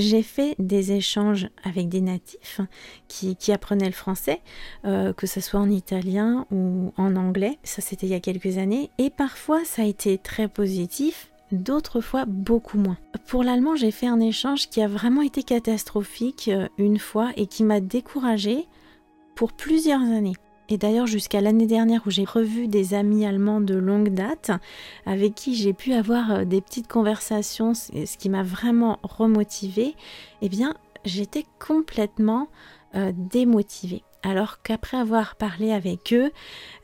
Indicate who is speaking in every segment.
Speaker 1: j'ai fait des échanges avec des natifs qui, apprenaient le français, euh, que ce soit en italien ou en anglais. Ça, c'était il y a quelques années. Et parfois, ça a été très positif, d'autres fois beaucoup moins. Pour l'allemand, j'ai fait un échange qui a vraiment été catastrophique euh, une fois et qui m'a découragée pour plusieurs années. Et d'ailleurs jusqu'à l'année dernière où j'ai revu des amis allemands de longue date avec qui j'ai pu avoir euh, des petites conversations, ce qui m'a vraiment remotivée, eh bien j'étais complètement euh, démotivée alors qu'après avoir parlé avec eux,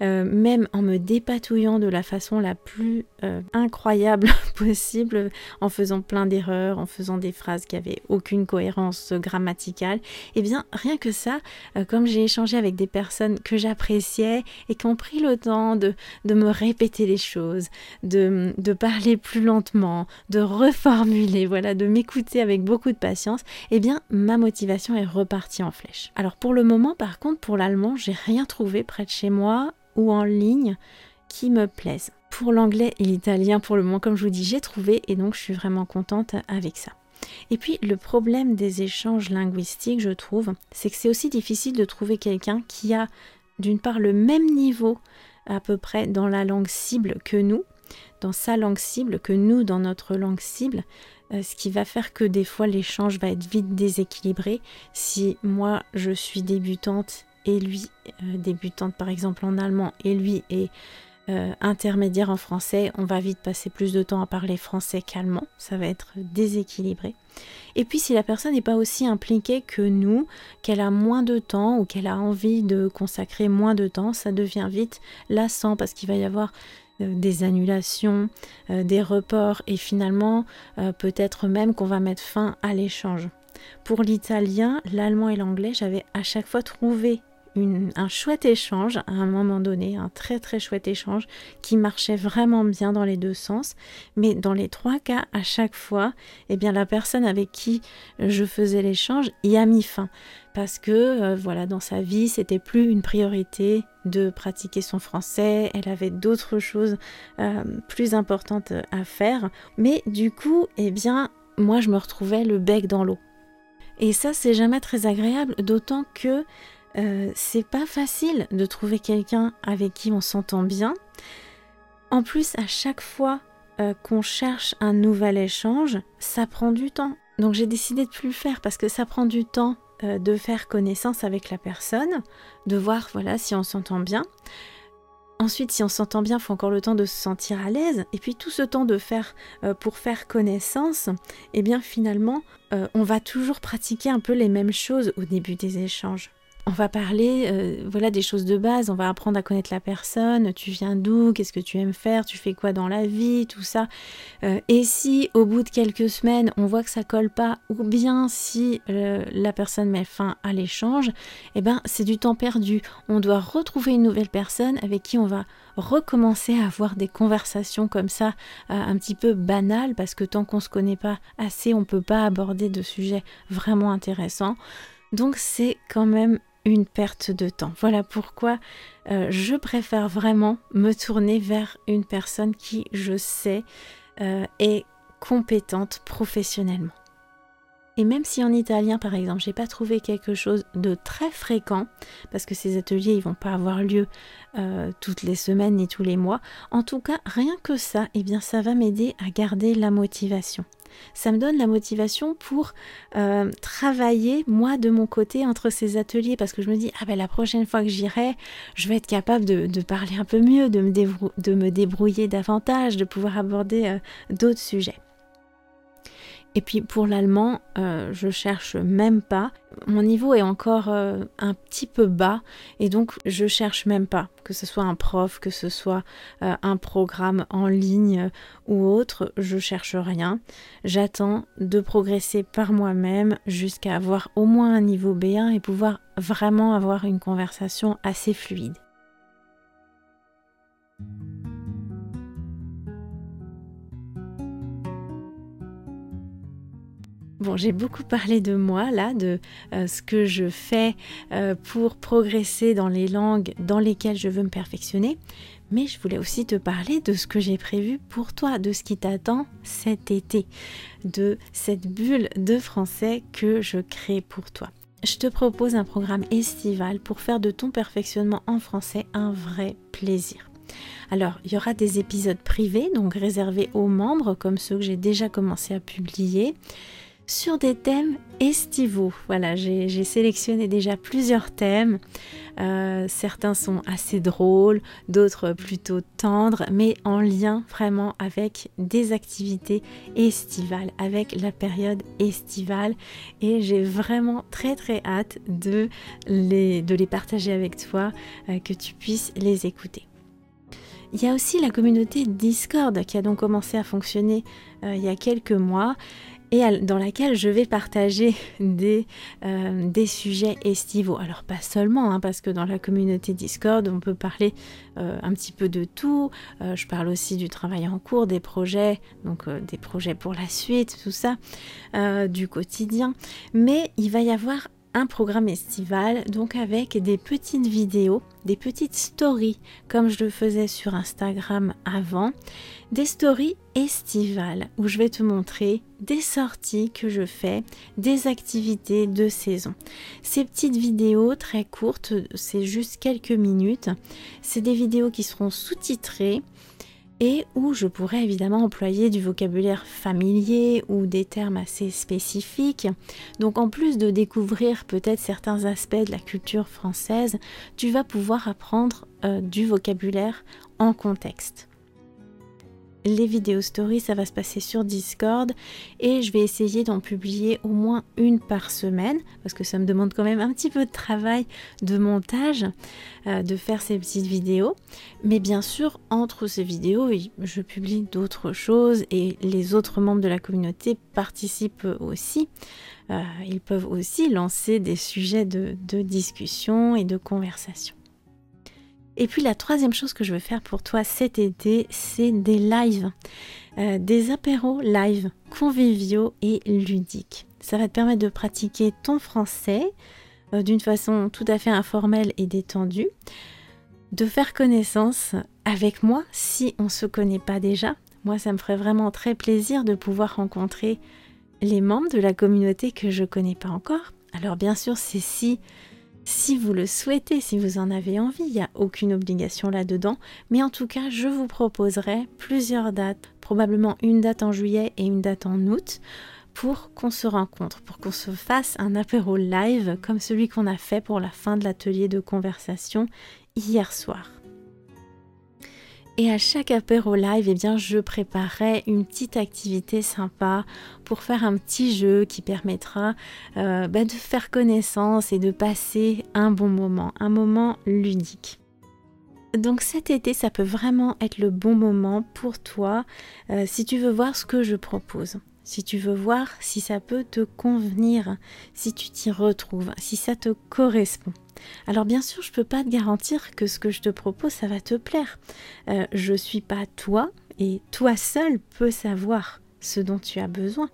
Speaker 1: euh, même en me dépatouillant de la façon la plus euh, incroyable possible, en faisant plein d'erreurs, en faisant des phrases qui avaient aucune cohérence grammaticale, et eh bien rien que ça, euh, comme j'ai échangé avec des personnes que j'appréciais et qui ont pris le temps de, me répéter les choses, de, de parler plus lentement, de reformuler, voilà, de m'écouter avec beaucoup de patience, eh bien ma motivation est repartie en flèche. Alors pour le moment, par contre, pour l'allemand, j'ai rien trouvé près de chez moi ou en ligne qui me plaise. Pour l'anglais et l'italien, pour le moment, comme je vous dis, j'ai trouvé et donc je suis vraiment contente avec ça. Et puis le problème des échanges linguistiques, je trouve, c'est que c'est aussi difficile de trouver quelqu'un qui a d'une part le même niveau à peu près dans la langue cible que nous, dans sa langue cible que nous dans notre langue cible, euh, ce qui va faire que des fois l'échange va être vite déséquilibré. Si moi je suis débutante et lui euh, débutante par exemple en allemand et lui est euh, intermédiaire en français, on va vite passer plus de temps à parler français qu'allemand, ça va être déséquilibré. Et puis si la personne n'est pas aussi impliquée que nous, qu'elle a moins de temps ou qu'elle a envie de consacrer moins de temps, ça devient vite lassant parce qu'il va y avoir des annulations, euh, des reports et finalement euh, peut-être même qu'on va mettre fin à l'échange. Pour l'italien, l'allemand et l'anglais, j'avais à chaque fois trouvé un chouette échange à un moment donné, un très très chouette échange qui marchait vraiment bien dans les deux sens. Mais dans les trois cas, à chaque fois, eh bien la personne avec qui je faisais l'échange y a mis fin. Parce que euh, voilà dans sa vie c'était plus une priorité de pratiquer son français. Elle avait d'autres choses euh, plus importantes à faire. Mais du coup eh bien moi je me retrouvais le bec dans l'eau. Et ça c'est jamais très agréable d'autant que euh, c'est pas facile de trouver quelqu'un avec qui on s'entend bien en plus à chaque fois qu'on cherche un nouvel échange ça prend du temps donc j'ai décidé de plus le faire parce que ça prend du temps euh, de faire connaissance avec la personne, de voir voilà si on s'entend bien. Ensuite, si on s'entend bien, il faut encore le temps de se sentir à l'aise. Et puis tout ce temps de faire euh, pour faire connaissance, eh bien finalement, euh, on va toujours pratiquer un peu les mêmes choses au début des échanges on va parler euh, voilà des choses de base, on va apprendre à connaître la personne, tu viens d'où, qu'est-ce que tu aimes faire, tu fais quoi dans la vie, tout ça. Euh, et si au bout de quelques semaines on voit que ça colle pas, ou bien si euh, la personne met fin à l'échange, eh ben c'est du temps perdu. On doit retrouver une nouvelle personne avec qui on va recommencer à avoir des conversations comme ça, un petit peu banales, parce que tant qu'on se connaît pas assez, on peut pas aborder de sujets vraiment intéressants. Donc c'est quand même une perte de temps. Voilà pourquoi euh, je préfère vraiment me tourner vers une personne qui, je sais, euh, est compétente professionnellement. Et même si en italien, par exemple, j'ai pas trouvé quelque chose de très fréquent, parce que ces ateliers, ils vont pas avoir lieu euh, toutes les semaines ni tous les mois, en tout cas, rien que ça, eh bien, ça va m'aider à garder la motivation. Ça me donne la motivation pour euh, travailler moi de mon côté entre ces ateliers parce que je me dis ah ben la prochaine fois que j'irai je vais être capable de, parler un peu mieux de me, de me débrouiller davantage de pouvoir aborder euh, d'autres sujets et puis pour l'allemand, euh, je cherche même pas. Mon niveau est encore euh, un petit peu bas et donc je cherche même pas. Que ce soit un prof, que ce soit euh, un programme en ligne ou autre, je cherche rien. J'attends de progresser par moi-même jusqu'à avoir au moins un niveau B1 et pouvoir vraiment avoir une conversation assez fluide. Bon, j'ai beaucoup parlé de moi là, de euh, ce que je fais euh, pour progresser dans les langues dans lesquelles je veux me perfectionner. mais je voulais aussi te parler de ce que j'ai prévu pour toi, de ce qui t'attend cet été, de cette bulle de français que je crée pour toi. Je te propose un programme estival pour faire de ton perfectionnement en français un vrai plaisir. Alors, il y aura des épisodes privés, donc réservés aux membres, comme ceux que j'ai déjà commencé à publier sur des thèmes estivaux. Voilà, j'ai sélectionné déjà plusieurs thèmes. Euh, certains sont assez drôles, d'autres plutôt tendres, mais en lien vraiment avec des activités estivales, avec la période estivale. Et j'ai vraiment très très hâte de les, partager avec toi, euh, que tu puisses les écouter. Il y a aussi la communauté Discord qui a donc commencé à fonctionner euh, il y a quelques mois dans laquelle je vais partager des, euh, des sujets estivaux. Alors pas seulement, hein, parce que dans la communauté Discord, on peut parler euh, un petit peu de tout. Euh, je parle aussi du travail en cours, des projets, donc des projets pour la suite, tout ça, du quotidien. Mais il va y avoir un programme estival, donc avec des petites vidéos, des petites stories, comme je le faisais sur Instagram avant, des stories estivales où je vais te montrer des sorties que je fais, des activités de saison. Ces petites vidéos très courtes, c'est juste quelques minutes, c'est des vidéos qui seront sous-titrées et où je pourrais évidemment employer du vocabulaire familier ou des termes assez spécifiques. Donc en plus de découvrir peut-être certains aspects de la culture française, tu vas pouvoir apprendre euh, du vocabulaire en contexte les vidéos stories, ça va se passer sur Discord et je vais essayer d'en publier au moins une par semaine parce que ça me demande quand même un petit peu de travail de montage euh, de faire ces petites vidéos. Mais bien sûr, entre ces vidéos, je publie d'autres choses et les autres membres de la communauté participent aussi. Euh, ils peuvent aussi lancer des sujets de discussion et de conversation. Et puis la troisième chose que je veux faire pour toi cet été, c'est des lives, euh, des apéros live conviviaux et ludiques. Ça va te permettre de pratiquer ton français euh, d'une façon tout à fait informelle et détendue, de faire connaissance avec moi si on ne se connaît pas déjà. Moi, ça me ferait vraiment très plaisir de pouvoir rencontrer les membres de la communauté que je ne connais pas encore. Alors bien sûr, c'est si si vous le souhaitez, si vous en avez envie, il n'y a aucune obligation là-dedans, mais en tout cas, je vous proposerai plusieurs dates, probablement une date en juillet et une date en août, pour qu'on se rencontre, pour qu'on se fasse un apéro live comme celui qu'on a fait pour la fin de l'atelier de conversation hier soir. Et à chaque apéro live, eh je préparerai une petite activité sympa pour faire un petit jeu qui permettra euh, bah, de faire connaissance et de passer un bon moment, un moment ludique. Donc cet été, ça peut vraiment être le bon moment pour toi euh, si tu veux voir ce que je propose si tu veux voir si ça peut te convenir, si tu t'y retrouves, si ça te correspond. Alors bien sûr, je ne peux pas te garantir que ce que je te propose, ça va te plaire. Euh, je ne suis pas toi et toi seul peux savoir ce dont tu as besoin.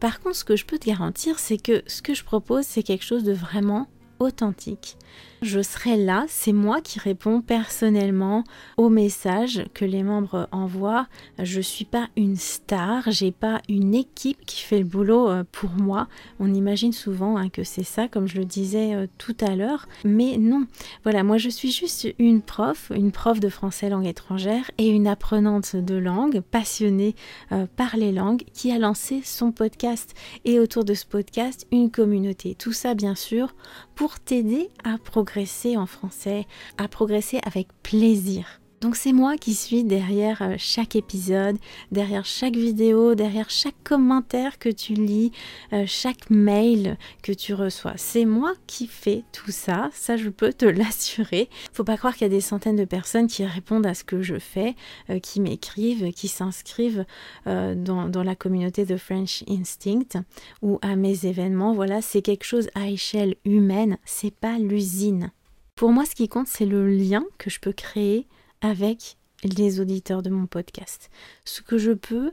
Speaker 1: Par contre, ce que je peux te garantir, c'est que ce que je propose, c'est quelque chose de vraiment authentique. Je serai là, c'est moi qui réponds personnellement aux messages que les membres envoient. Je suis pas une star, j'ai pas une équipe qui fait le boulot euh, pour moi. On imagine souvent hein, que c'est ça, comme je le disais euh, tout à l'heure, mais non. Voilà, moi je suis juste une prof, une prof de français langue étrangère et une apprenante de langue, passionnée euh, par les langues, qui a lancé son podcast et autour de ce podcast une communauté. Tout ça bien sûr pour t'aider à progresser en français, à progresser avec plaisir. Donc c'est moi qui suis derrière euh, chaque épisode, derrière chaque vidéo, derrière chaque commentaire que tu lis, euh, chaque mail que tu reçois. C'est moi qui fais tout ça, ça je peux te l'assurer. Faut pas croire qu'il y a des centaines de personnes qui répondent à ce que je fais, euh, qui m'écrivent, qui s'inscrivent dans, la communauté de French Instinct ou à mes événements. Voilà, c'est quelque chose à échelle humaine, c'est pas l'usine. Pour moi, ce qui compte, c'est le lien que je peux créer avec les auditeurs de mon podcast. Ce que je peux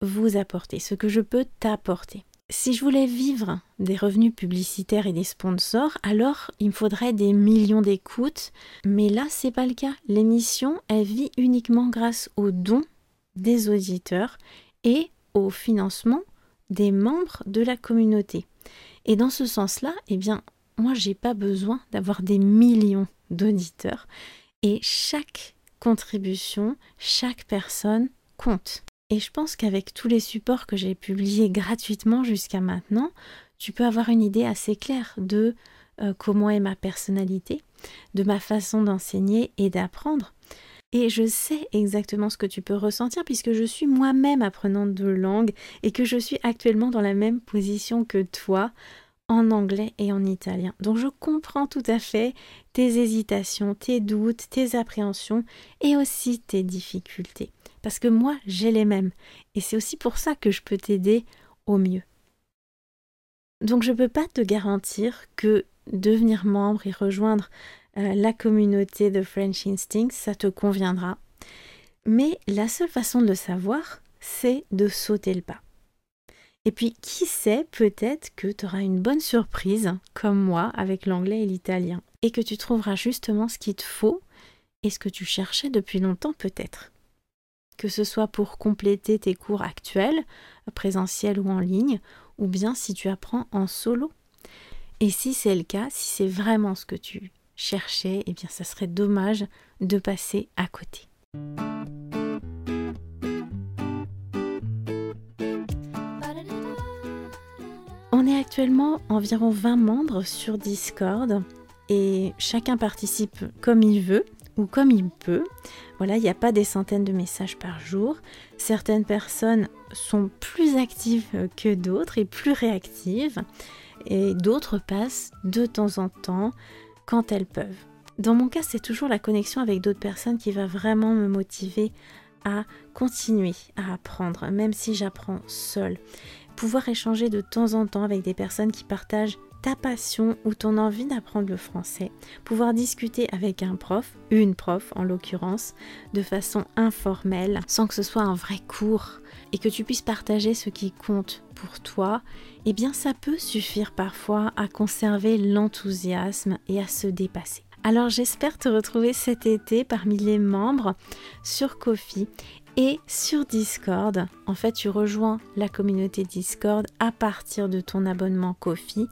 Speaker 1: vous apporter, ce que je peux t'apporter. Si je voulais vivre des revenus publicitaires et des sponsors, alors il me faudrait des millions d'écoutes. Mais là, c'est pas le cas. L'émission, elle vit uniquement grâce aux dons des auditeurs et au financement des membres de la communauté. Et dans ce sens-là, eh bien, moi, j'ai pas besoin d'avoir des millions d'auditeurs. Et chaque contribution, chaque personne compte. Et je pense qu'avec tous les supports que j'ai publiés gratuitement jusqu'à maintenant, tu peux avoir une idée assez claire de euh, comment est ma personnalité, de ma façon d'enseigner et d'apprendre. Et je sais exactement ce que tu peux ressentir puisque je suis moi-même apprenante de langue et que je suis actuellement dans la même position que toi en anglais et en italien. Donc je comprends tout à fait tes hésitations, tes doutes, tes appréhensions et aussi tes difficultés parce que moi j'ai les mêmes et c'est aussi pour ça que je peux t'aider au mieux. Donc je ne peux pas te garantir que devenir membre et rejoindre euh, la communauté de French Instinct, ça te conviendra. Mais la seule façon de le savoir, c'est de sauter le pas. Et puis, qui sait, peut-être que tu auras une bonne surprise, comme moi, avec l'anglais et l'italien, et que tu trouveras justement ce qu'il te faut et ce que tu cherchais depuis longtemps peut-être que ce soit pour compléter tes cours actuels, présentiels ou en ligne, ou bien si tu apprends en solo. Et si c'est le cas, si c'est vraiment ce que tu cherchais, eh bien ça serait dommage de passer à côté. Actuellement environ 20 membres sur Discord et chacun participe comme il veut ou comme il peut. Voilà, il n'y a pas des centaines de messages par jour. Certaines personnes sont plus actives que d'autres et plus réactives. Et d'autres passent de temps en temps quand elles peuvent. Dans mon cas, c'est toujours la connexion avec d'autres personnes qui va vraiment me motiver à continuer à apprendre, même si j'apprends seule. Pouvoir échanger de temps en temps avec des personnes qui partagent ta passion ou ton envie d'apprendre le français, pouvoir discuter avec un prof, une prof en l'occurrence, de façon informelle, sans que ce soit un vrai cours, et que tu puisses partager ce qui compte pour toi, eh bien ça peut suffire parfois à conserver l'enthousiasme et à se dépasser. Alors j'espère te retrouver cet été parmi les membres sur Kofi et sur Discord. En fait, tu rejoins la communauté Discord à partir de ton abonnement Kofi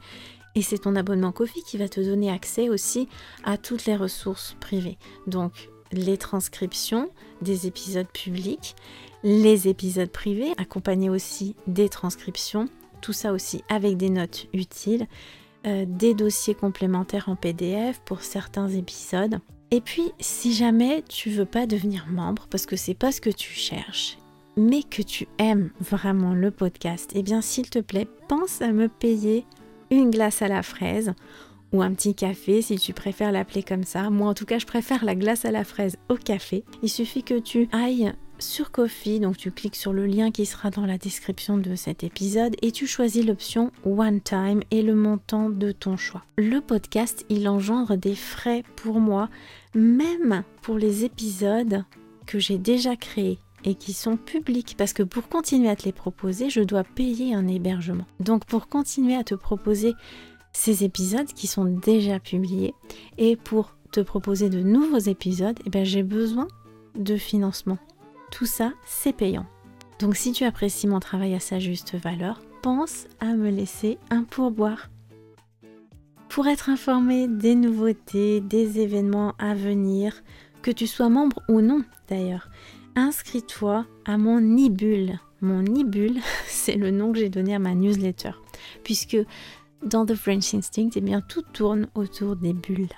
Speaker 1: et c'est ton abonnement Kofi qui va te donner accès aussi à toutes les ressources privées. Donc les transcriptions des épisodes publics, les épisodes privés, accompagnés aussi des transcriptions, tout ça aussi avec des notes utiles, euh, des dossiers complémentaires en PDF pour certains épisodes. Et puis, si jamais tu veux pas devenir membre parce que c'est pas ce que tu cherches, mais que tu aimes vraiment le podcast, eh bien s'il te plaît, pense à me payer une glace à la fraise ou un petit café si tu préfères l'appeler comme ça. Moi en tout cas je préfère la glace à la fraise au café. Il suffit que tu ailles sur Coffee, donc tu cliques sur le lien qui sera dans la description de cet épisode et tu choisis l'option One Time et le montant de ton choix. Le podcast, il engendre des frais pour moi, même pour les épisodes que j'ai déjà créés et qui sont publics parce que pour continuer à te les proposer, je dois payer un hébergement. Donc pour continuer à te proposer ces épisodes qui sont déjà publiés et pour te proposer de nouveaux épisodes, eh ben, j'ai besoin de financement. Tout ça, c'est payant. Donc si tu apprécies mon travail à sa juste valeur, pense à me laisser un pourboire. Pour être informé des nouveautés, des événements à venir, que tu sois membre ou non d'ailleurs, inscris-toi à mon e Mon e c'est le nom que j'ai donné à ma newsletter, puisque dans The French Instinct, eh bien, tout tourne autour des bulles.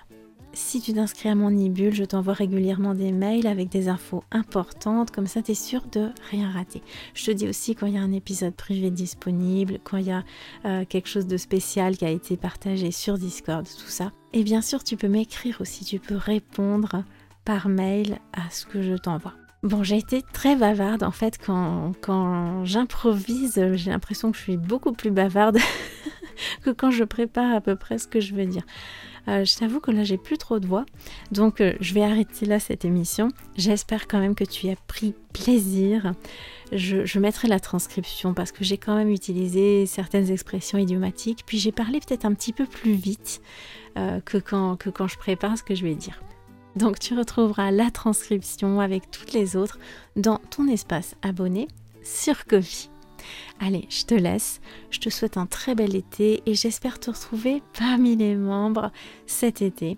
Speaker 1: Si tu t'inscris à mon e je t'envoie régulièrement des mails avec des infos importantes, comme ça tu es sûr de rien rater. Je te dis aussi quand il y a un épisode privé disponible, quand il y a euh, quelque chose de spécial qui a été partagé sur Discord, tout ça. Et bien sûr, tu peux m'écrire aussi, tu peux répondre par mail à ce que je t'envoie. Bon, j'ai été très bavarde en fait quand, quand j'improvise, j'ai l'impression que je suis beaucoup plus bavarde que quand je prépare à peu près ce que je veux dire. Euh, je t'avoue que là, j'ai plus trop de voix. Donc, euh, je vais arrêter là cette émission. J'espère quand même que tu as pris plaisir. Je, mettrai la transcription parce que j'ai quand même utilisé certaines expressions idiomatiques. Puis j'ai parlé peut-être un petit peu plus vite euh, que, quand, que quand je prépare ce que je vais dire. Donc tu retrouveras la transcription avec toutes les autres dans ton espace abonné sur Kofi. Allez, je te laisse. Je te souhaite un très bel été et j'espère te retrouver parmi les membres cet été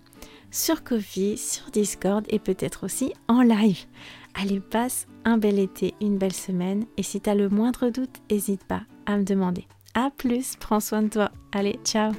Speaker 1: sur Kofi, sur Discord et peut-être aussi en live. Allez, passe un bel été, une belle semaine et si tu as le moindre doute, n'hésite pas à me demander. A plus, prends soin de toi. Allez, ciao